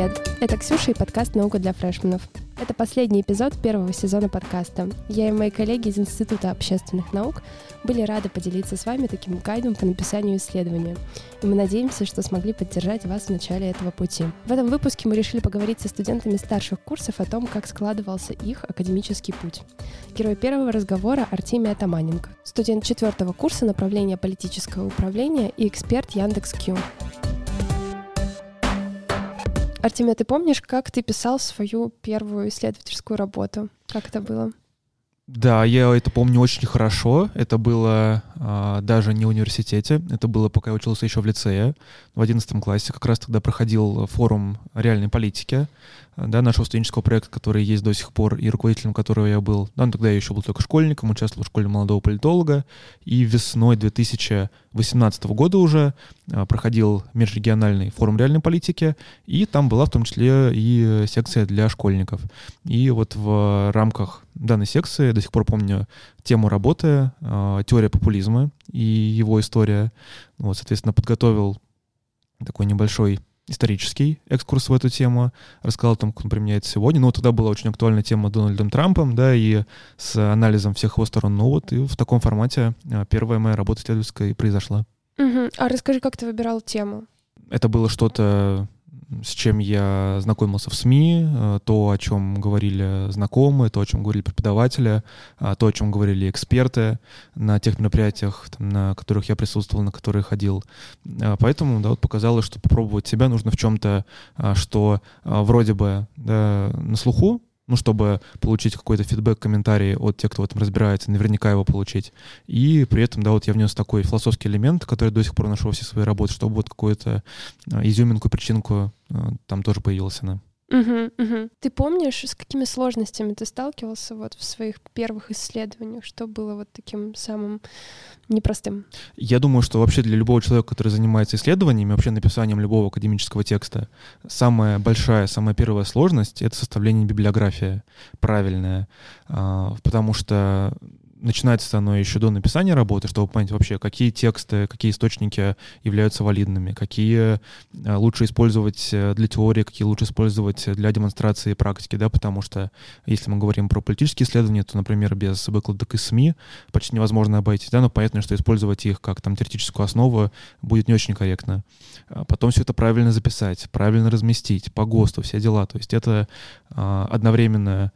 Привет! Это Ксюша и подкаст «Наука для фрешменов». Это последний эпизод первого сезона подкаста. Я и мои коллеги из Института общественных наук были рады поделиться с вами таким гайдом по написанию исследования. И мы надеемся, что смогли поддержать вас в начале этого пути. В этом выпуске мы решили поговорить со студентами старших курсов о том, как складывался их академический путь. Герой первого разговора Артемий Атаманенко, студент четвертого курса направления политического управления и эксперт Яндекс.Кью. Артемий, ты помнишь, как ты писал свою первую исследовательскую работу? Как это было? Да, я это помню очень хорошо. Это было а, даже не в университете, это было, пока я учился еще в лицее, в 11 классе. Как раз тогда проходил форум реальной политики, да, нашего студенческого проекта, который есть до сих пор, и руководителем которого я был. Да, ну, тогда я еще был только школьником, участвовал в школе молодого политолога. И весной 2018 года уже а, проходил межрегиональный форум реальной политики, и там была в том числе и секция для школьников. И вот в рамках данной секции, до сих пор помню тему работы, э, теория популизма и его история. Вот, соответственно, подготовил такой небольшой исторический экскурс в эту тему, рассказал о том, как он применяется сегодня. Ну, тогда была очень актуальна тема Дональдом Трампом, да, и с анализом всех его сторон. Ну вот, и в таком формате э, первая моя работа исследовательская и произошла. Угу. А расскажи, как ты выбирал тему? Это было что-то с чем я знакомился в СМИ, э, то, о чем говорили знакомые, то, о чем говорили преподаватели, э, то, о чем говорили эксперты на тех мероприятиях, там, на которых я присутствовал, на которые ходил. Э, поэтому, да, вот показалось, что попробовать себя нужно в чем-то, что вроде бы да, на слуху, ну, чтобы получить какой-то фидбэк, комментарий от тех, кто в этом разбирается, наверняка его получить. И при этом, да, вот я внес такой философский элемент, который до сих пор нашел все свои работы, чтобы вот какую-то а, изюминку, причинку а, там тоже появилась она. Угу, угу. Ты помнишь, с какими сложностями ты сталкивался вот в своих первых исследованиях? Что было вот таким самым непростым? Я думаю, что вообще для любого человека, который занимается исследованиями, вообще написанием любого академического текста, самая большая, самая первая сложность — это составление библиографии правильная, потому что начинается оно еще до написания работы, чтобы понять вообще, какие тексты, какие источники являются валидными, какие э, лучше использовать э, для теории, какие лучше использовать для демонстрации практики, да, потому что если мы говорим про политические исследования, то, например, без выкладок из СМИ почти невозможно обойтись, да, но понятно, что использовать их как там теоретическую основу будет не очень корректно. А потом все это правильно записать, правильно разместить, по ГОСТу, все дела, то есть это а, одновременно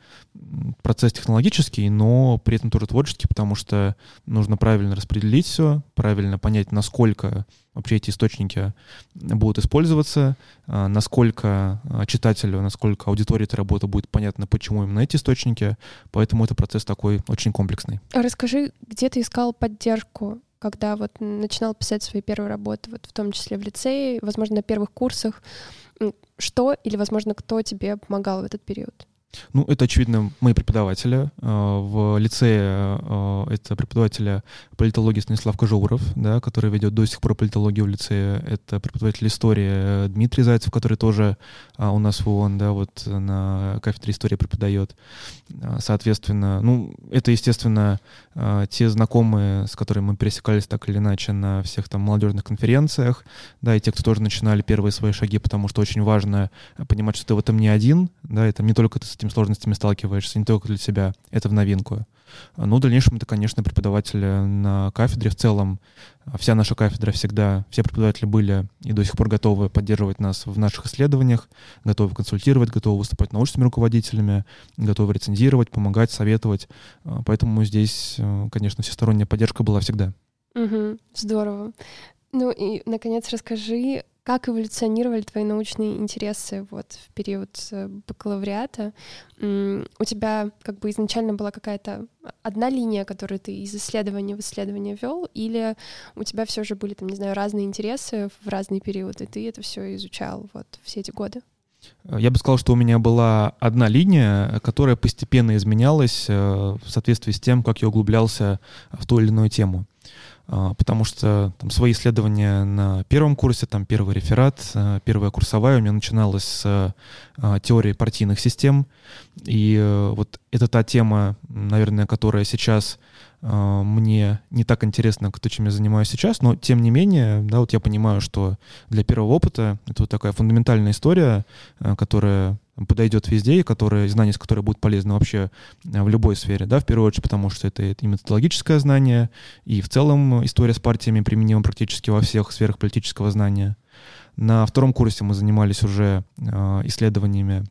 процесс технологический, но при этом тоже творческий, потому что нужно правильно распределить все, правильно понять, насколько вообще эти источники будут использоваться, а, насколько а, читателю, насколько аудитории этой работы будет понятно, почему именно эти источники, поэтому это процесс такой очень комплексный. А расскажи, где ты искал поддержку когда вот начинал писать свои первые работы, вот в том числе в лицее, возможно, на первых курсах, что или, возможно, кто тебе помогал в этот период? Ну, это, очевидно, мои преподаватели. А, в лицее а, это преподавателя политологии Станислав Кожуров, да, который ведет до сих пор политологию в лицее. Это преподаватель истории Дмитрий Зайцев, который тоже у нас в ООН, да, вот на кафедре истории преподает. Соответственно, ну, это, естественно, те знакомые, с которыми мы пересекались так или иначе на всех там молодежных конференциях, да, и те, кто тоже начинали первые свои шаги, потому что очень важно понимать, что ты в этом не один, да, это не только ты с этими сложностями сталкиваешься, не только для себя, это в новинку. Ну, в дальнейшем это, конечно, преподаватели на кафедре. В целом, вся наша кафедра всегда, все преподаватели были и до сих пор готовы поддерживать нас в наших исследованиях, готовы консультировать, готовы выступать научными руководителями, готовы рецензировать, помогать, советовать. Поэтому здесь, конечно, всесторонняя поддержка была всегда. Угу, здорово. Ну и, наконец, расскажи как эволюционировали твои научные интересы вот в период э, бакалавриата? У тебя как бы изначально была какая-то одна линия, которую ты из исследования в исследование вел, или у тебя все же были там, не знаю, разные интересы в разные периоды, и ты это все изучал вот все эти годы? Я бы сказал, что у меня была одна линия, которая постепенно изменялась э, в соответствии с тем, как я углублялся в ту или иную тему. А, потому что там свои исследования на первом курсе, там первый реферат, а, первая курсовая у меня начиналась с а, теории партийных систем, и э, вот это та тема, наверное, которая сейчас мне не так интересно, то, чем я занимаюсь сейчас, но тем не менее, да, вот я понимаю, что для первого опыта это вот такая фундаментальная история, которая подойдет везде, и которые, знания с которой будут полезны вообще э, в любой сфере, да, в первую очередь, потому что это и методологическое знание, и в целом история с партиями применима практически во всех сферах политического знания. На втором курсе мы занимались уже э, исследованиями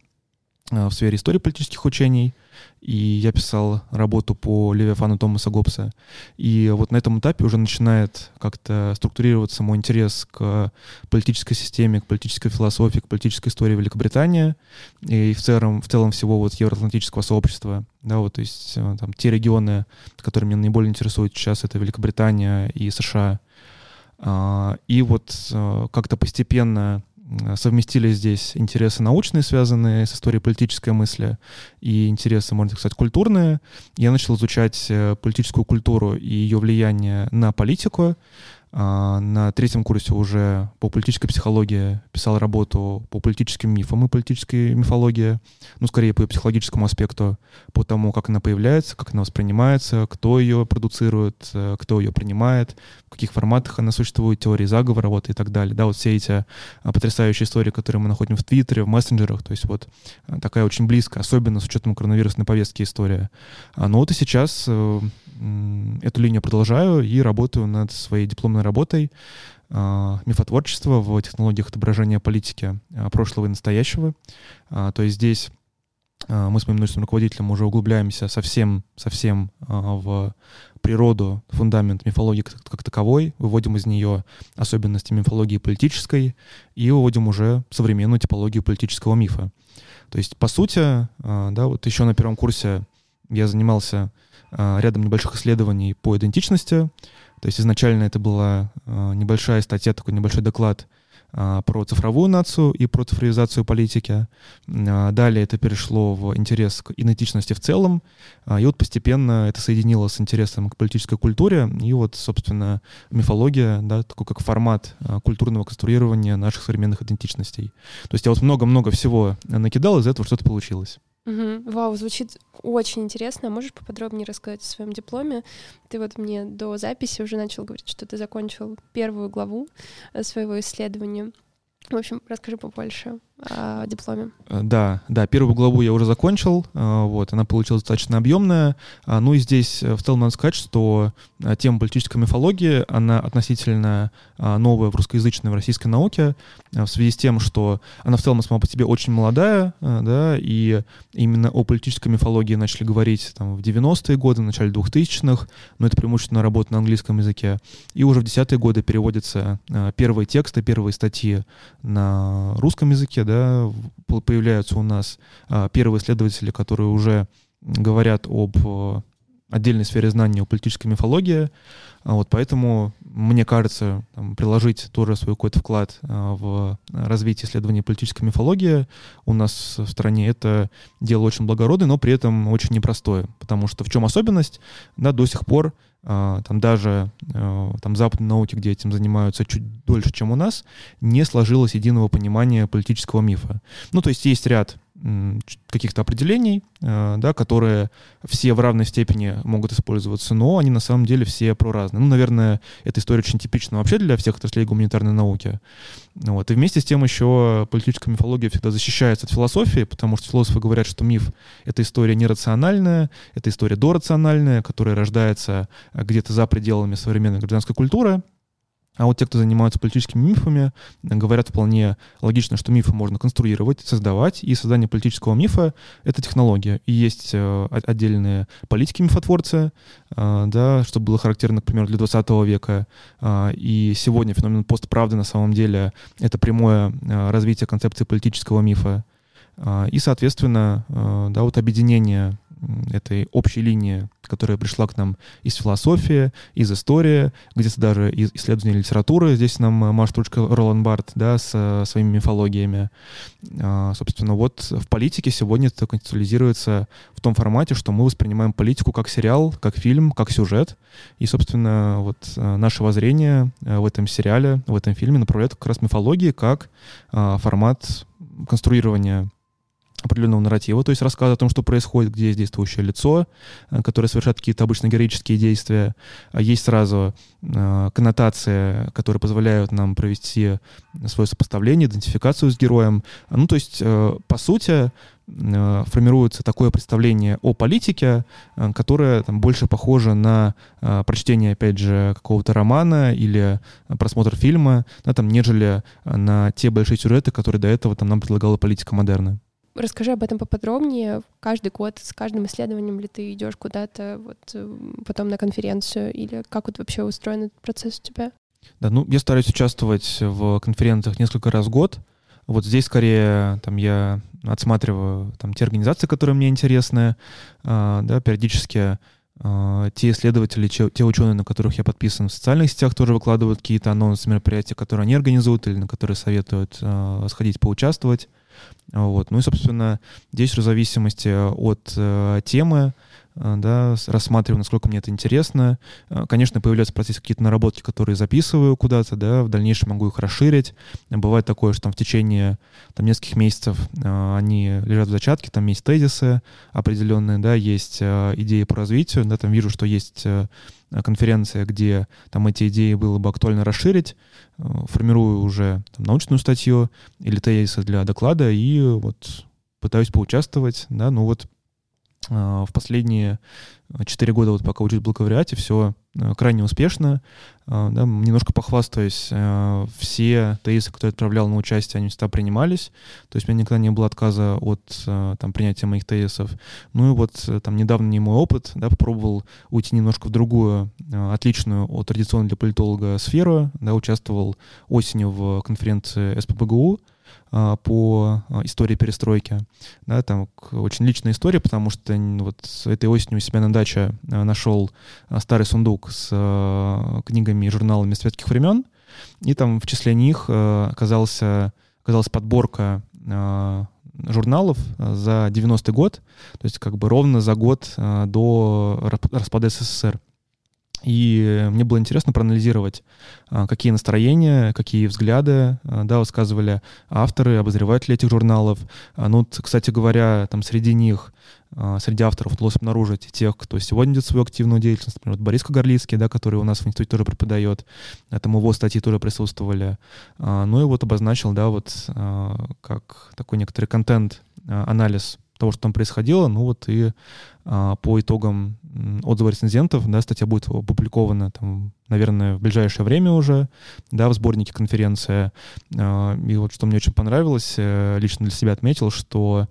в сфере истории политических учений, и я писал работу по Левиафану Томаса Гоббса. И вот на этом этапе уже начинает как-то структурироваться мой интерес к политической системе, к политической философии, к политической истории Великобритании и в целом, в целом всего вот евроатлантического сообщества. Да, вот, то есть э, там, те регионы, которые меня наиболее интересуют сейчас, это Великобритания и США. А, и вот э, как-то постепенно совместили здесь интересы научные, связанные с историей политической мысли, и интересы, можно сказать, культурные. Я начал изучать э, политическую культуру и ее влияние на политику, на третьем курсе уже по политической психологии писал работу по политическим мифам и политической мифологии, ну, скорее по психологическому аспекту, по тому, как она появляется, как она воспринимается, кто ее продуцирует, э, кто ее принимает, в каких форматах она существует, теории заговора вот и так далее. Да, вот все эти а, потрясающие истории, которые мы находим в Твиттере, в мессенджерах, то есть вот э, такая очень близкая, особенно с учетом коронавирусной повестки история. А, но вот и сейчас э, эту линию продолжаю и работаю над своей дипломной работой а, мифотворчество в технологиях отображения политики а, прошлого и настоящего. А, то есть здесь мы с моим научным руководителем уже углубляемся совсем, совсем в природу, фундамент мифологии как, как таковой, выводим из нее особенности мифологии политической и выводим уже современную типологию политического мифа. То есть, по сути, да, вот еще на первом курсе я занимался рядом небольших исследований по идентичности, то есть изначально это была а, небольшая статья, такой небольшой доклад а, про цифровую нацию и про цифровизацию политики. А, далее это перешло в интерес к идентичности в целом, и вот постепенно это соединилось с интересом к политической культуре, и вот, собственно, мифология, да, такой как формат культурного конструирования наших современных идентичностей. То есть я вот много-много всего накидал, из этого что-то получилось. Угу. Вау, звучит очень интересно. Можешь поподробнее рассказать о своем дипломе? Ты вот мне до записи уже начал говорить, что ты закончил первую главу э, своего исследования. В общем, расскажи побольше о дипломе. Э, да, да, первую главу я уже закончил, э, вот, она получилась достаточно объемная. А, ну и здесь в целом надо сказать, что тема политической мифологии, она относительно новая в русскоязычной, в российской науке, в связи с тем, что она в целом сама по себе очень молодая, да, и именно о политической мифологии начали говорить там, в 90-е годы, в начале 2000-х, но это преимущественно работа на английском языке. И уже в 10-е годы переводятся первые тексты, первые статьи на русском языке, да, появляются у нас а, первые исследователи, которые уже говорят об э, отдельной сфере знания о политической мифологии. А вот поэтому, мне кажется, там, приложить тоже свой какой-то вклад а, в развитие исследований политической мифологии у нас в стране это дело очень благородное, но при этом очень непростое. Потому что в чем особенность? Да, до сих пор а, там даже а, там западные науки, где этим занимаются чуть дольше, чем у нас, не сложилось единого понимания политического мифа. Ну, то есть есть ряд каких-то определений, а, да, которые все в равной степени могут использоваться, но они на самом деле все проразные. Ну, наверное, эта история очень типична вообще для всех отраслей гуманитарной науки. Вот. И вместе с тем еще политическая мифология всегда защищается от философии, потому что философы говорят, что миф — это история нерациональная, это история дорациональная, которая рождается где-то за пределами современной гражданской культуры, а вот те, кто занимаются политическими мифами, говорят вполне логично, что мифы можно конструировать, создавать, и создание политического мифа — это технология. И есть э, отдельные политики-мифотворцы, э, да, что было характерно, к примеру, для 20 века. Э, и сегодня феномен постправды на самом деле — это прямое э, развитие концепции политического мифа. Э, и, соответственно, э, да, вот объединение этой общей линии, которая пришла к нам из философии, из истории, где-то даже из исследования литературы. Здесь нам э, Маша Тручка Ролан Барт, да, с э, своими мифологиями. А, собственно, вот в политике сегодня это контекстуализируется в том формате, что мы воспринимаем политику как сериал, как фильм, как сюжет. И, собственно, вот э, наше воззрение в этом сериале, в этом фильме направляет как раз мифологии как формат конструирования определенного нарратива, то есть рассказа о том, что происходит, где есть действующее лицо, э, которое совершает какие-то обычно героические действия. А есть сразу э, коннотации, которые позволяют нам провести свое сопоставление, идентификацию с героем. Ну, то есть, э, по сути, э, формируется такое представление о политике, э, которое там, больше похоже на э, прочтение, опять же, какого-то романа или просмотр фильма, да, там, нежели на те большие сюжеты, которые до этого там, нам предлагала политика модерна. Расскажи об этом поподробнее. Каждый год с каждым исследованием ли ты идешь куда-то вот э, потом на конференцию или как вот вообще устроен этот процесс у тебя? Да, ну я стараюсь участвовать в конференциях несколько раз в год. Вот здесь скорее там я отсматриваю там те организации, которые мне интересны, э, да, периодически э, те исследователи, те, те ученые, на которых я подписан в социальных сетях, тоже выкладывают какие-то анонсы мероприятия, которые они организуют или на которые советуют э, сходить поучаствовать. Вот. Ну и, собственно, здесь в зависимости от э, темы, э, да, рассматриваю, насколько мне это интересно. Э, конечно, появляются в какие-то наработки, которые записываю куда-то, да, в дальнейшем могу их расширить. Бывает такое, что там в течение там, нескольких месяцев э, они лежат в зачатке, там есть тезисы определенные, да, есть э, идеи по развитию, да, там вижу, что есть э, конференция, где там эти идеи было бы актуально расширить, э, формирую уже там, научную статью или тезисы для доклада и вот пытаюсь поучаствовать, да, ну вот э, в последние четыре года, вот пока учусь в бакалавриате, все Э, крайне успешно. Э, да, немножко похвастаюсь, э, все тезисы, которые я отправлял на участие, они всегда принимались. То есть у меня никогда не было отказа от там, принятия моих тезисов. Ну и вот там недавно не мой опыт, да, попробовал уйти немножко в другую, отличную от традиционной для политолога сферу. Да, участвовал осенью в конференции СПБГУ, по а, истории перестройки. Да, там очень личная история, потому что вот этой осенью у себя на даче а, нашел старый сундук с книгами и журналами светских времен, и там в числе них оказался, оказалась подборка журналов за 90-й год, то есть как бы ровно за год до распада СССР. И мне было интересно проанализировать, а, какие настроения, какие взгляды а, да, высказывали авторы, обозреватели этих журналов. А, ну, кстати говоря, там среди них, среди авторов удалось обнаружить тех, кто сегодня идет свою активную деятельность. Например, вот Борис Кагарлицкий, да, который у нас в институте тоже преподает. Там его статьи тоже присутствовали. Ну и вот обозначил, да, вот как такой некоторый контент-анализ того, что там происходило. Ну вот и а, по итогам отзыва рецензентов, да, статья будет опубликована, там, наверное, в ближайшее время уже, да, в сборнике конференция. А, и вот что мне очень понравилось, э, лично для себя отметил, что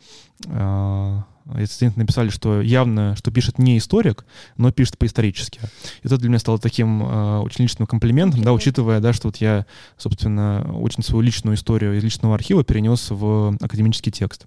а, рецензенты написали, что явно, что пишет не историк, но пишет по-исторически. И это для меня стало таким э, очень личным комплиментом, okay. да, учитывая, да, что вот я, собственно, очень свою личную историю из личного архива перенес в академический текст.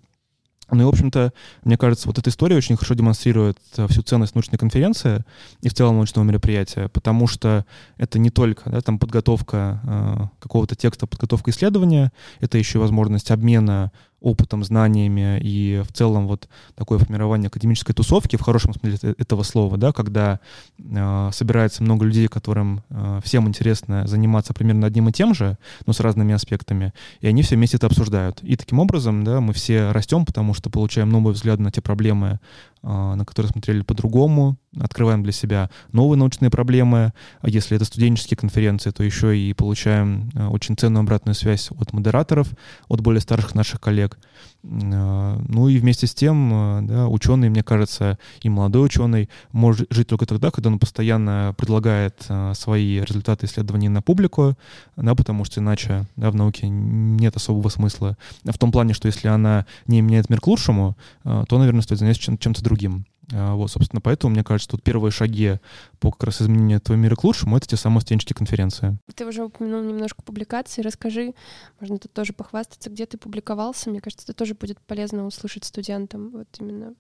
Ну и, в общем-то, мне кажется, вот эта история очень хорошо демонстрирует э, всю ценность научной конференции и в целом научного мероприятия, потому что это не только да, там подготовка э, какого-то текста, подготовка исследования, это еще возможность обмена опытом, знаниями и в целом вот такое формирование академической тусовки в хорошем смысле этого слова, да, когда э, собирается много людей, которым э, всем интересно заниматься примерно одним и тем же, но с разными аспектами, и они все вместе это обсуждают. И таким образом, да, мы все растем, потому что получаем новый взгляд на те проблемы, на которые смотрели по-другому, открываем для себя новые научные проблемы. А если это студенческие конференции, то еще и получаем а, очень ценную обратную связь от модераторов, от более старших наших коллег. А, ну и вместе с тем, да, ученый, мне кажется, и молодой ученый может жить только тогда, когда он постоянно предлагает свои результаты исследований на публику, да, потому что иначе да, в науке нет особого смысла. В том плане, что если она не меняет мир к лучшему, то, наверное, стоит заняться чем-то другим другим. А, вот, собственно, поэтому, мне кажется, тут первые шаги по как раз изменению этого мира к лучшему — это те самые студенческие конференции. Ты уже упомянул немножко публикации. Расскажи, можно тут тоже похвастаться, где ты публиковался. Мне кажется, это тоже будет полезно услышать студентам вот именно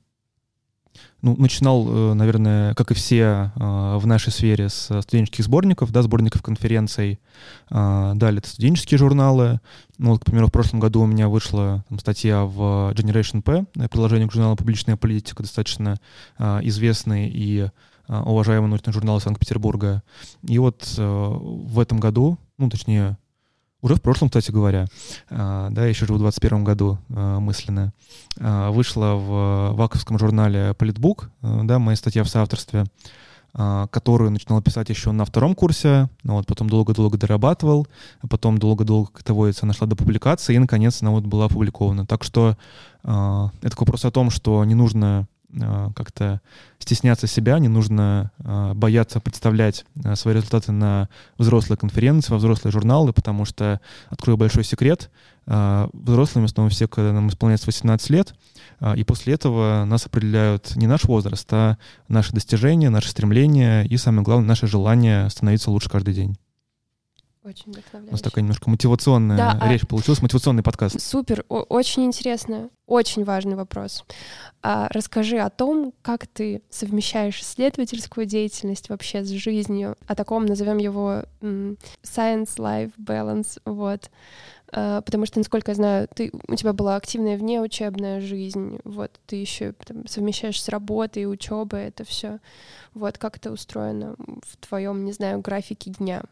ну, начинал, э, наверное, как и все э, в нашей сфере, с студенческих сборников, да, сборников конференций. Э, далее это студенческие журналы. Ну, вот, к примеру, в прошлом году у меня вышла там, статья в Generation P, приложение к журналу «Публичная политика», достаточно известный и уважаемый научный журнал Санкт-Петербурга. И вот в этом году, ну, точнее, уже в прошлом, кстати говоря, да, я еще живу в 21 году мысленно, вышла в ваковском журнале «Политбук», да, моя статья в соавторстве, которую начинал писать еще на втором курсе, ну вот, потом долго-долго дорабатывал, а потом долго-долго, как это водится, нашла до публикации, и, наконец, она вот была опубликована. Так что это вопрос о том, что не нужно а, как-то стесняться себя, не нужно а, бояться представлять а, свои результаты на взрослые конференции, во взрослые журналы, потому что, открою большой секрет, взрослыми становимся все, когда нам исполняется 18 лет, и после этого нас определяют не наш возраст, а наши достижения, наши стремления и, самое главное, наше желание становиться лучше каждый день. Очень вдохновляюще. У нас такая немножко мотивационная да, речь а... получилась, мотивационный подкаст. Супер, очень интересно, очень важный вопрос. А, расскажи о том, как ты совмещаешь исследовательскую деятельность вообще с жизнью, о таком, назовем его science-life balance, вот. А, потому что, насколько я знаю, ты, у тебя была активная внеучебная жизнь, вот, ты еще там, совмещаешь с работой и учебой это все. Вот, как это устроено в твоем, не знаю, графике дня?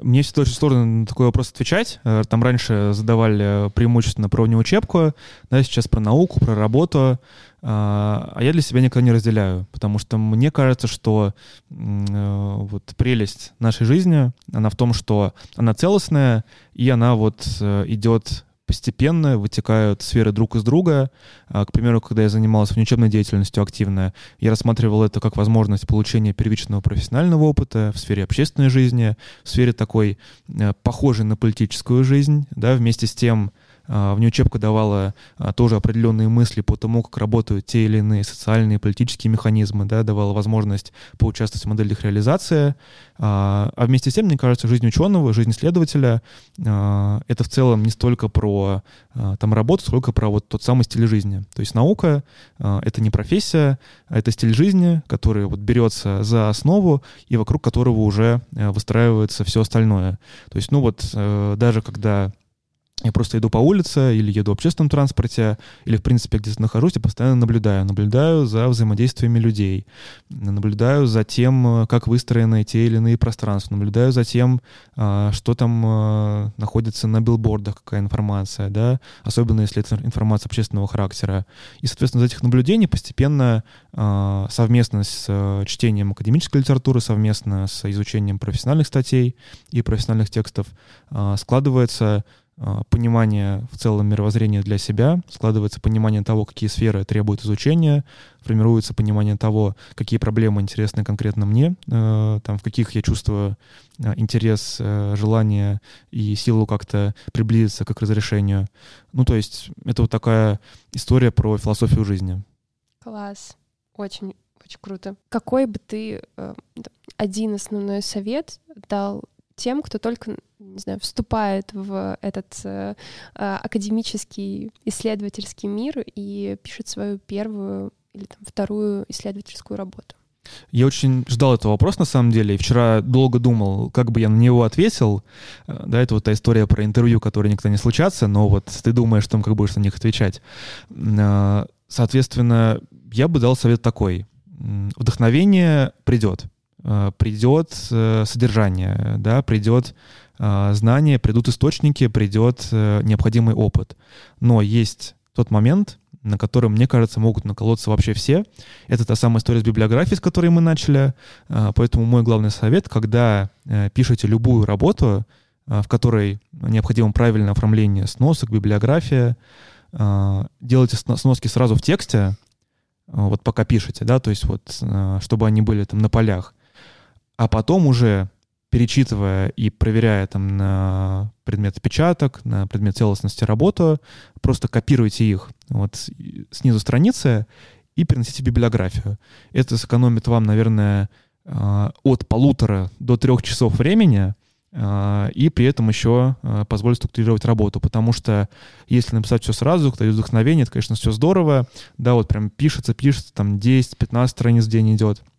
Мне всегда очень сложно на такой вопрос отвечать. Э, там раньше задавали преимущественно про внеучебку, да, сейчас про науку, про работу. А, а я для себя никогда не разделяю, потому что мне кажется, что э, вот прелесть нашей жизни, она в том, что она целостная, и она вот э, идет постепенно вытекают сферы друг из друга. А, к примеру, когда я занимался внеучебной деятельностью активно, я рассматривал это как возможность получения первичного профессионального опыта в сфере общественной жизни, в сфере такой э, похожей на политическую жизнь, да, вместе с тем, а, внеучебка давала а, тоже определенные мысли по тому, как работают те или иные социальные и политические механизмы, да, давала возможность поучаствовать в моделях реализации. А, а вместе с тем, мне кажется, жизнь ученого, жизнь исследователя — это в целом не столько про там работу, сколько про вот тот самый стиль жизни. То есть наука — это не профессия, это стиль жизни, который вот берется за основу и вокруг которого уже выстраивается все остальное. То есть, ну вот э, даже когда я просто иду по улице или еду в общественном транспорте, или, в принципе, где-то нахожусь, я постоянно наблюдаю. Наблюдаю за взаимодействиями людей, наблюдаю за тем, как выстроены те или иные пространства, наблюдаю за тем, а, что там а, находится на билбордах, какая информация, да, особенно если это информация общественного характера. И, соответственно, из этих наблюдений постепенно совместно с чтением академической литературы, совместно с изучением профессиональных статей и профессиональных текстов складывается понимание в целом мировоззрения для себя, складывается понимание того, какие сферы требуют изучения, формируется понимание того, какие проблемы интересны конкретно мне, э, там, в каких я чувствую э, интерес, э, желание и силу как-то приблизиться к их разрешению. Ну, то есть это вот такая история про философию жизни. Класс. Очень, очень круто. Какой бы ты один основной совет дал тем, кто только, не знаю, вступает в этот э, а, академический исследовательский мир и пишет свою первую или там, вторую исследовательскую работу? Я очень ждал этого вопроса, на самом деле, и вчера долго думал, как бы я на него ответил. Э, да, это вот та история про интервью, которые никогда не случатся, но вот ты думаешь, там, как будешь на них отвечать. Э, соответственно, я бы дал совет такой. Вдохновение придет. Э, придет э, содержание, да, придет э, знание, придут источники, придет необходимый опыт. Но есть тот момент, на котором, мне кажется, могут наколоться вообще все. Это та самая история с библиографией, с которой мы начали. Поэтому мой главный совет, когда пишете любую работу, в которой необходимо правильное оформление сносок, библиография, делайте сноски сразу в тексте, вот пока пишете, да, то есть вот, чтобы они были там на полях а потом уже перечитывая и проверяя там на предмет отпечаток, на предмет целостности работы, просто копируйте их вот снизу страницы и переносите библиографию. Это сэкономит вам, наверное, а, от полутора до трех часов времени, а, и при этом еще а, позволит структурировать работу, потому что если написать все сразу, когда есть вдохновение, это, конечно, все здорово, да, вот прям пишется, пишется, там 10-15 страниц в день идет, Э,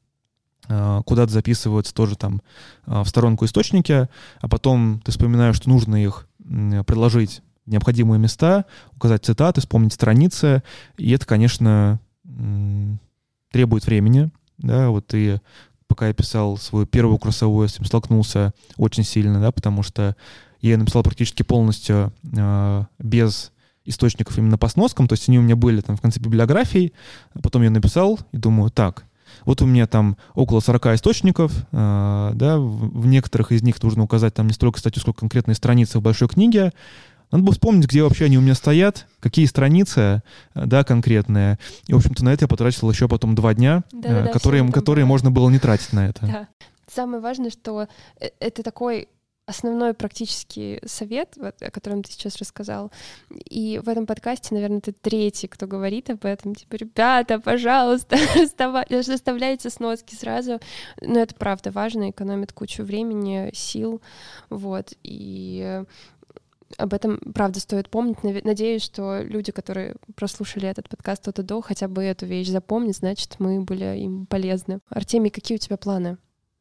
куда-то записываются тоже там э, в сторонку источники, а потом ты вспоминаешь, что нужно их предложить необходимые места, указать цитаты, вспомнить страницы, и это, конечно, требует времени, да, вот и пока я писал свою первую курсовую, с этим столкнулся очень сильно, да, потому что я написал практически полностью э, без источников именно по сноскам, то есть они у меня были там в конце библиографии, а потом я написал и думаю, так, вот у меня там около 40 источников, э, да, в, в некоторых из них нужно указать там не столько статью, сколько конкретные страницы в большой книге, надо было вспомнить, где вообще они у меня стоят, какие страницы, да, конкретные. И, в общем-то, на это я потратил еще потом два дня, да, да, которые, которые можно было не тратить на это. Да. Самое важное, что э, это такой основной практический совет, о котором ты сейчас рассказал. И в этом подкасте, наверное, ты третий, кто говорит об этом. Типа, ребята, пожалуйста, заставляйте сноски сразу. Но это правда важно, экономит кучу времени, сил. Вот. И об этом, правда, стоит помнить. Надеюсь, что люди, которые прослушали этот подкаст от и до, хотя бы эту вещь запомнят, значит, мы были им полезны. Артемий, какие у тебя планы?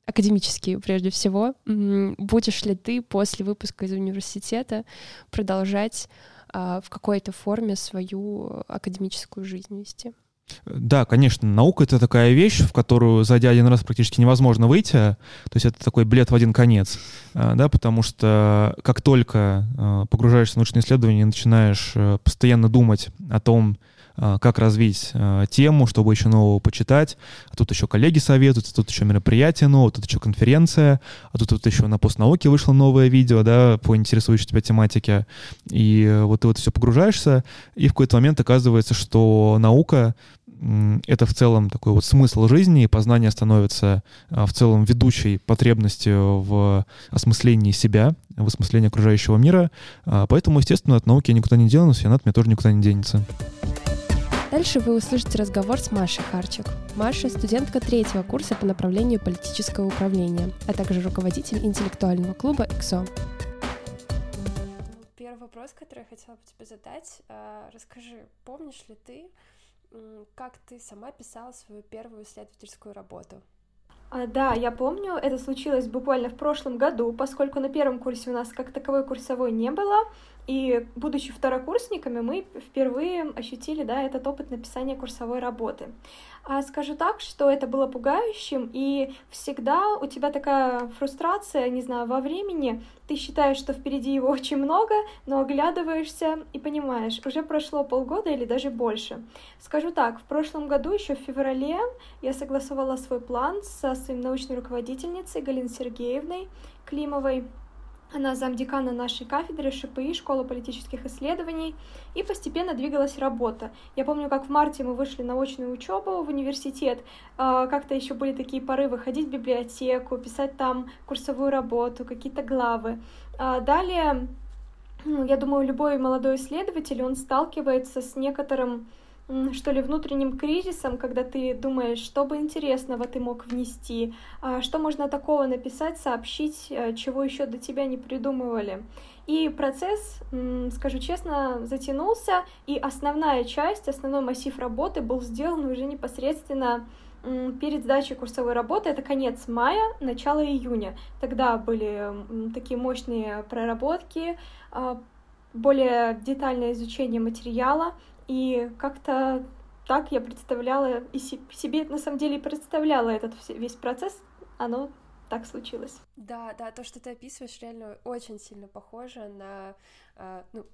Академические прежде всего. Будешь ли ты после выпуска из университета продолжать а, в какой-то форме свою академическую жизнь вести? Да, конечно, наука — это такая вещь, в которую, зайдя один раз, практически невозможно выйти. То есть это такой билет в один конец, а, да, потому что как только а, погружаешься в научные исследования и начинаешь э, постоянно думать о том, как развить а, тему, чтобы еще нового почитать. А тут еще коллеги советуют, тут еще мероприятие новое, тут еще конференция, а тут, тут еще на постнауке вышло новое видео, да, по интересующей тебя тематике. И вот ты вот все погружаешься, и в какой-то момент оказывается, что наука это в целом такой вот смысл жизни, и познание становится а, в целом ведущей потребностью в осмыслении себя, в осмыслении окружающего мира. Поэтому, естественно, от науки я никуда не денусь, и она от меня тоже никуда не денется. Дальше вы услышите разговор с Машей Харчик. Маша — студентка третьего курса по направлению политического управления, а также руководитель интеллектуального клуба «ИКСО». Первый вопрос, который я хотела бы тебе задать. А, расскажи, помнишь ли ты, как ты сама писала свою первую исследовательскую работу? А, да, я помню, это случилось буквально в прошлом году, поскольку на первом курсе у нас как таковой курсовой не было, и, будучи второкурсниками, мы впервые ощутили да, этот опыт написания курсовой работы. А скажу так, что это было пугающим, и всегда у тебя такая фрустрация, не знаю, во времени. Ты считаешь, что впереди его очень много, но оглядываешься и понимаешь, уже прошло полгода или даже больше. Скажу так, в прошлом году, еще в феврале, я согласовала свой план со своей научной руководительницей Галиной Сергеевной Климовой. Она замдекана нашей кафедры ШПИ, Школа политических исследований, и постепенно двигалась работа. Я помню, как в марте мы вышли на очную учебу в университет, а, как-то еще были такие порывы ходить в библиотеку, писать там курсовую работу, какие-то главы. А далее, ну, я думаю, любой молодой исследователь, он сталкивается с некоторым что ли, внутренним кризисом, когда ты думаешь, что бы интересного ты мог внести, а что можно такого написать, сообщить, э, чего еще до тебя не придумывали. И процесс, скажу честно, затянулся, и основная часть, основной массив работы был сделан уже непосредственно перед сдачей курсовой работы, это конец мая, начало июня. Тогда были такие мощные проработки, а, более детальное изучение материала, и как-то так я представляла, и себе на самом деле представляла этот весь процесс, оно так случилось. Да, да, то, что ты описываешь, реально очень сильно похоже на э, ну,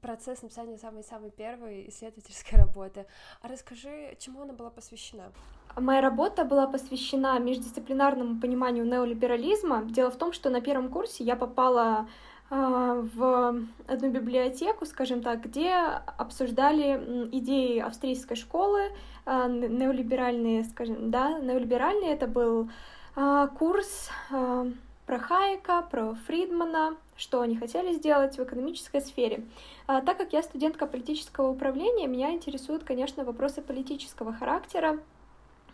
процесс написания самой-самой первой исследовательской работы. А расскажи, чему она была посвящена? Моя работа была посвящена междисциплинарному пониманию неолиберализма. Дело в том, что на первом курсе я попала в одну библиотеку, скажем так, где обсуждали идеи австрийской школы, а, неолиберальные, скажем, да, неолиберальные, это был а, курс про Хайека, про Фридмана, что они хотели сделать в экономической сфере. А, так как я студентка политического управления, меня интересуют, конечно, вопросы политического характера,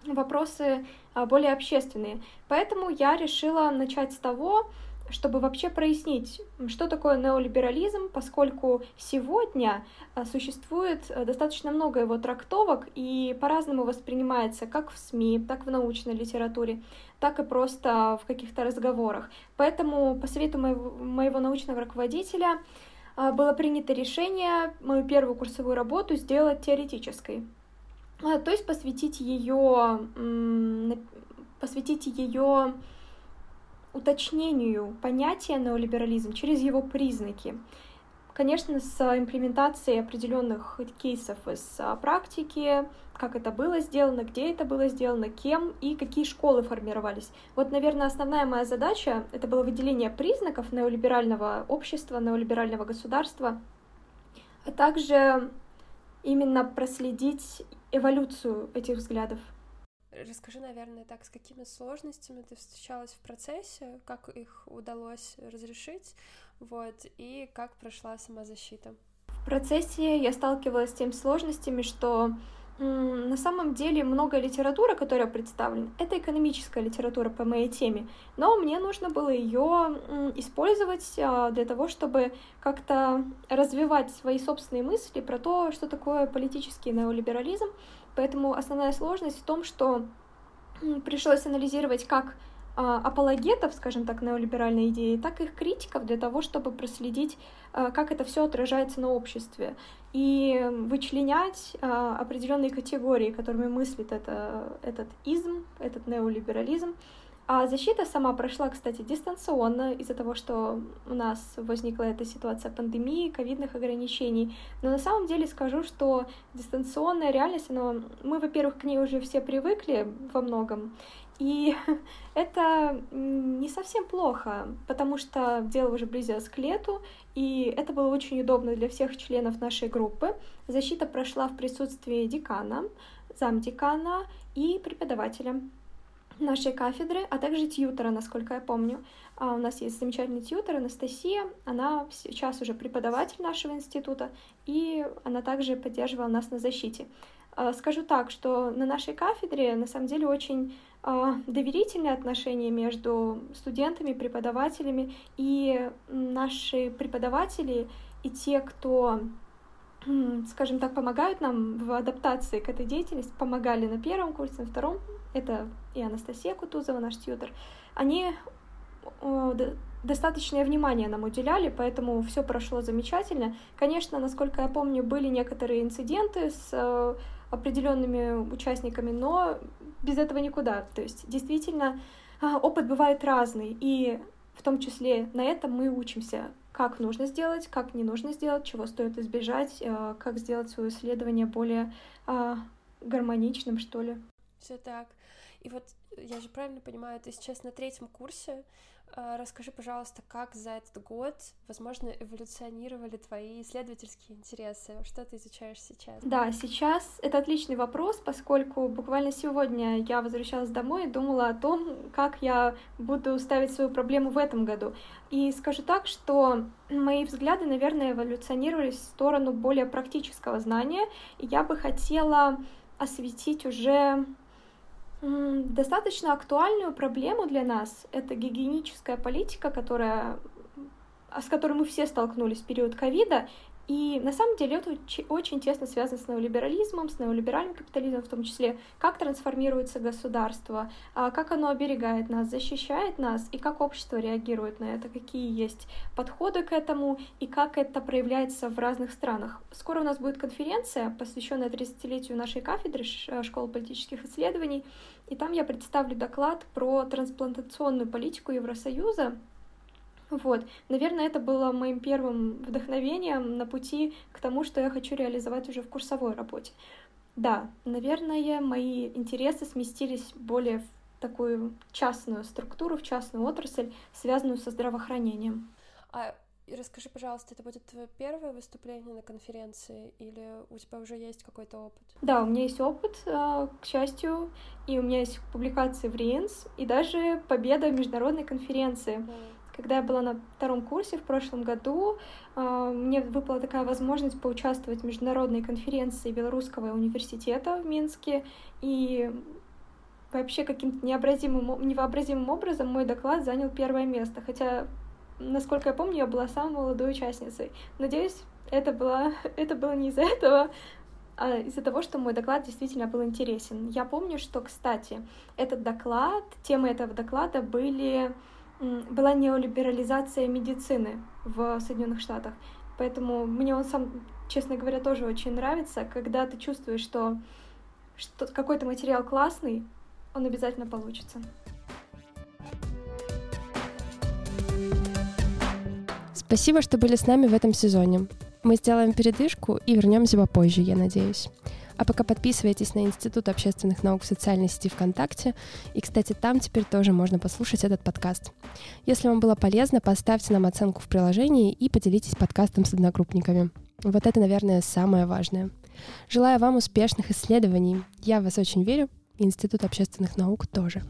вопросы более общественные. Поэтому я решила начать с того, чтобы вообще прояснить, что такое неолиберализм, поскольку сегодня а, существует а, достаточно много его трактовок и по-разному воспринимается как в СМИ, так в научной литературе, так и просто в каких-то разговорах. Поэтому по совету моего, моего научного руководителя а, было принято решение мою первую курсовую работу сделать теоретической. То есть посвятить ее, посвятить ее уточнению понятия неолиберализм через его признаки. Конечно, с имплементацией определенных кейсов из а, практики, как это было сделано, где это было сделано, кем и какие школы формировались. Вот, наверное, основная моя задача — это было выделение признаков неолиберального общества, неолиберального государства, а также именно проследить эволюцию этих взглядов. Расскажи, наверное, так, с какими сложностями ты встречалась в процессе, как их удалось разрешить, вот, и как прошла сама защита? В процессе я сталкивалась с теми сложностями, что на самом деле много литературы, которая представлена, это экономическая литература по моей теме, но мне нужно было ее использовать а, для того, чтобы как-то развивать свои собственные мысли про то, что такое политический неолиберализм. Поэтому основная сложность в том, что пришлось анализировать как апологетов, скажем так, неолиберальной идеи, так и их критиков для того, чтобы проследить, а, как это все отражается на обществе, и вычленять а, определенные категории, которыми мыслит это, этот изм, этот неолиберализм, а защита сама прошла, кстати, дистанционно из-за того, что у нас возникла эта ситуация пандемии, ковидных ограничений. Но на самом деле скажу, что дистанционная реальность, она, мы, во-первых, к ней уже все привыкли во многом, и это не совсем плохо, потому что дело уже близилось к лету, и это было очень удобно для всех членов нашей группы. Защита прошла в присутствии декана, замдекана и преподавателя нашей кафедры, а также тьютера, насколько я помню. А у нас есть замечательный тьютер Анастасия, она сейчас уже преподаватель нашего института, и она также поддерживала нас на защите. А, скажу так, что на нашей кафедре на самом деле очень а, доверительные отношения между студентами, преподавателями, и наши преподаватели и те, кто скажем так, помогают нам в адаптации к этой деятельности, помогали на первом курсе, на втором, это и Анастасия Кутузова, наш тьютер, они достаточное внимание нам уделяли, поэтому все прошло замечательно. Конечно, насколько я помню, были некоторые инциденты с э, определенными участниками, но без этого никуда. То есть действительно а, опыт бывает разный, и в том числе на этом мы учимся как нужно сделать, как не нужно сделать, чего стоит избежать, э, как сделать свое исследование более а, гармоничным, что ли. Все так. И вот я же правильно понимаю, ты сейчас на третьем курсе, а, расскажи, пожалуйста, как за этот год, возможно, эволюционировали твои исследовательские интересы? Что ты изучаешь сейчас? Да, сейчас это отличный вопрос, поскольку буквально сегодня я возвращалась домой и думала о том, как я буду ставить свою проблему в этом году. И скажу так, что мои взгляды, наверное, эволюционировали в сторону более практического знания, и я бы хотела осветить уже Достаточно актуальную проблему для нас — это гигиеническая политика, которая, с которой мы все столкнулись в период ковида, и на самом деле это очень тесно связано с неолиберализмом, с неолиберальным капитализмом в том числе, как трансформируется государство, а, как оно оберегает нас, защищает нас, и как общество реагирует на это, какие есть подходы к этому, и как это проявляется в разных странах. Скоро у нас будет конференция, посвященная 30-летию нашей кафедры э, Школы политических исследований, и там я представлю доклад про трансплантационную политику Евросоюза, вот, наверное, это было моим первым вдохновением на пути к тому, что я хочу реализовать уже в курсовой работе. Да, наверное, мои интересы сместились более в такую частную структуру, в частную отрасль, связанную со здравоохранением. А расскажи, пожалуйста, это будет твое первое выступление на конференции или у тебя уже есть какой-то опыт? Да, у меня есть опыт, а, к счастью, и у меня есть публикации в РИНС, и даже победа в международной конференции. Mm. Когда я была на втором курсе в прошлом году, а, мне выпала такая возможность поучаствовать в международной конференции Белорусского университета в Минске, и вообще каким-то необразимым, невообразимым образом мой доклад занял первое место, хотя, насколько я помню, я была самой молодой участницей. Надеюсь, это, было, это было не из-за этого, а из-за того, что мой доклад действительно был интересен. Я помню, что, кстати, этот доклад, темы этого доклада были была неолиберализация медицины в Соединенных Штатах. Поэтому мне он сам, честно говоря, тоже очень нравится, когда ты чувствуешь, что, что какой-то материал классный, он обязательно получится. Спасибо, что были с нами в этом сезоне. Мы сделаем передышку и вернемся попозже, я надеюсь. А пока подписывайтесь на Институт общественных наук в социальной сети ВКонтакте. И, кстати, там теперь тоже можно послушать этот подкаст. Если вам было полезно, поставьте нам оценку в приложении и поделитесь подкастом с одногруппниками. Вот это, наверное, самое важное. Желаю вам успешных исследований. Я в вас очень верю, Институт общественных наук тоже.